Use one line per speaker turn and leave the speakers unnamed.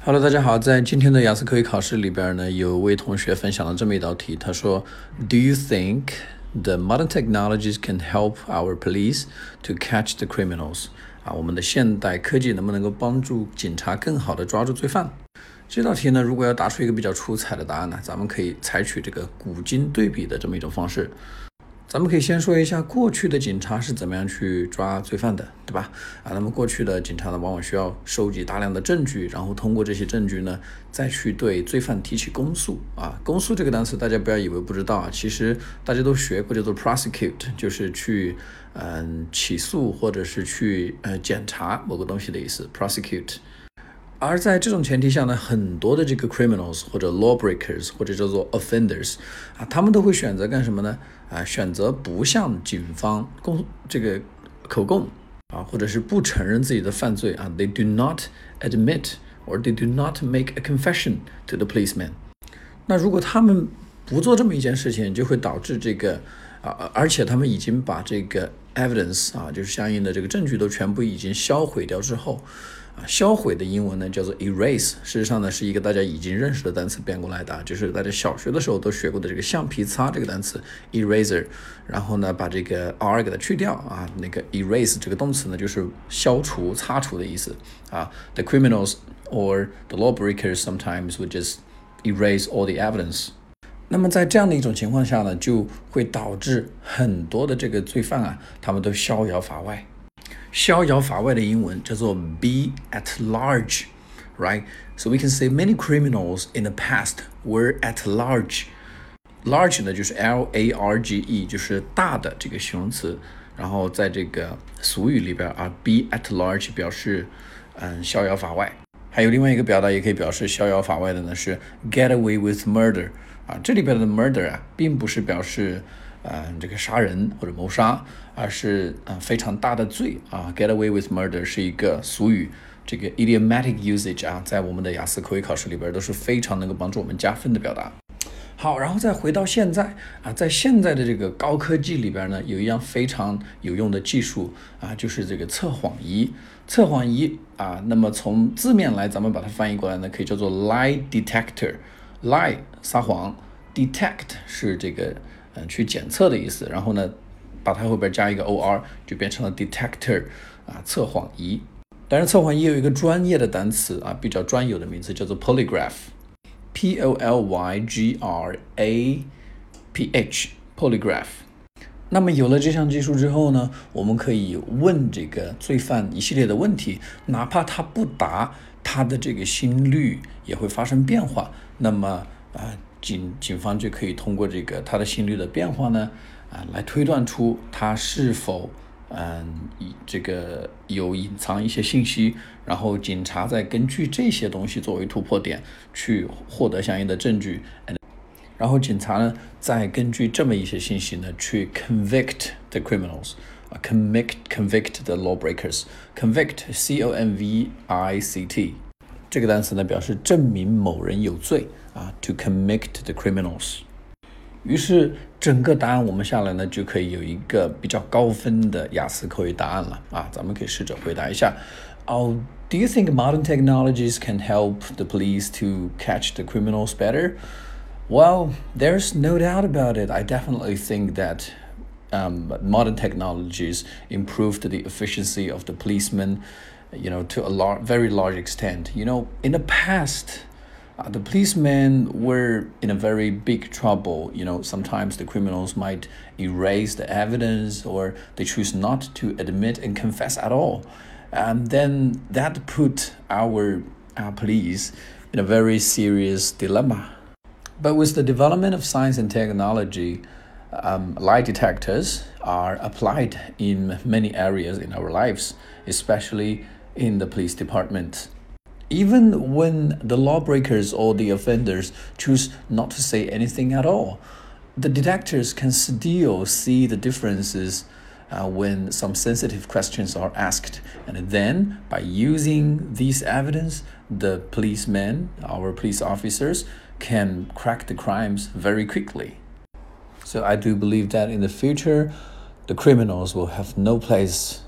Hello，大家好，在今天的雅思口语考试里边呢，有位同学分享了这么一道题，他说：Do you think the modern technologies can help our police to catch the criminals？啊，我们的现代科技能不能够帮助警察更好的抓住罪犯？这道题呢，如果要答出一个比较出彩的答案呢，咱们可以采取这个古今对比的这么一种方式。咱们可以先说一下过去的警察是怎么样去抓罪犯的，对吧？啊，那么过去的警察呢，往往需要收集大量的证据，然后通过这些证据呢，再去对罪犯提起公诉。啊，公诉这个单词大家不要以为不知道啊，其实大家都学过，叫做 prosecute，就是去嗯起诉或者是去呃检查某个东西的意思，prosecute。而在这种前提下呢，很多的这个 criminals 或者 lawbreakers 或者叫做 offenders 啊，他们都会选择干什么呢？啊，选择不向警方供这个口供啊，或者是不承认自己的犯罪啊。They do not admit or they do not make a confession to the policeman。那如果他们不做这么一件事情，就会导致这个啊，而且他们已经把这个 evidence 啊，就是相应的这个证据都全部已经销毁掉之后。销毁的英文呢叫做 erase，事实上呢是一个大家已经认识的单词变过来的，就是大家小学的时候都学过的这个橡皮擦这个单词 eraser，然后呢把这个 r 给它去掉啊，那个 erase 这个动词呢就是消除、擦除的意思啊。The criminals or the lawbreakers sometimes would just erase all the evidence。那么在这样的一种情况下呢，就会导致很多的这个罪犯啊，他们都逍遥法外。逍遥法外的英文叫做 be at large, right? So we can say many criminals in the past were at large. Large 呢就是 L A R G E，就是大的这个形容词。然后在这个俗语里边啊，be at large 表示嗯逍遥法外。还有另外一个表达也可以表示逍遥法外的呢是 get away with murder 啊，这里边的 murder 啊并不是表示。呃，这个杀人或者谋杀，而是呃非常大的罪啊。Get away with murder 是一个俗语，这个 idiomatic usage 啊，在我们的雅思口语考试里边都是非常能够帮助我们加分的表达。好，然后再回到现在啊，在现在的这个高科技里边呢，有一样非常有用的技术啊，就是这个测谎仪。测谎仪啊，那么从字面来，咱们把它翻译过来呢，可以叫做 lie detector。lie 撒谎，detect 是这个。去检测的意思，然后呢，把它后边加一个 or，就变成了 detector 啊，测谎仪。当然，测谎仪有一个专业的单词啊，比较专有的名字叫做 polygraph，p o l y g r a p h，polygraph。那么有了这项技术之后呢，我们可以问这个罪犯一系列的问题，哪怕他不答，他的这个心率也会发生变化。那么啊。警警方就可以通过这个他的心率的变化呢，啊，来推断出他是否嗯以这个有隐藏一些信息，然后警察再根据这些东西作为突破点去获得相应的证据，然后警察呢再根据这么一些信息呢去 convict the criminals，啊，convict convict the lawbreakers，convict c o n v i c t 这个单词呢表示证明某人有罪。啊，to convict the criminals。于是整个答案我们下来呢，就可以有一个比较高分的雅思口语答案了啊。咱们可以试着回答一下。Oh, do you think modern technologies can help the police to catch the criminals better? Well, there's no doubt about it. I definitely think that um, modern technologies improved the efficiency of the policemen, you know, to a lar- very large extent. You know, in the past, uh, the policemen were in a very big trouble. You know, sometimes the criminals might erase the evidence or they choose not to admit and confess at all. And then that put our, our police in a very serious dilemma. But with the development of science and technology, um, lie detectors are applied in many areas in our lives, especially in the police department even when the lawbreakers or the offenders choose not to say anything at all. The detectors can still see the differences uh, when some sensitive questions are asked. And then, by using this evidence, the policemen, our police officers, can crack the crimes very quickly. So, I do believe that in the future, the criminals will have no place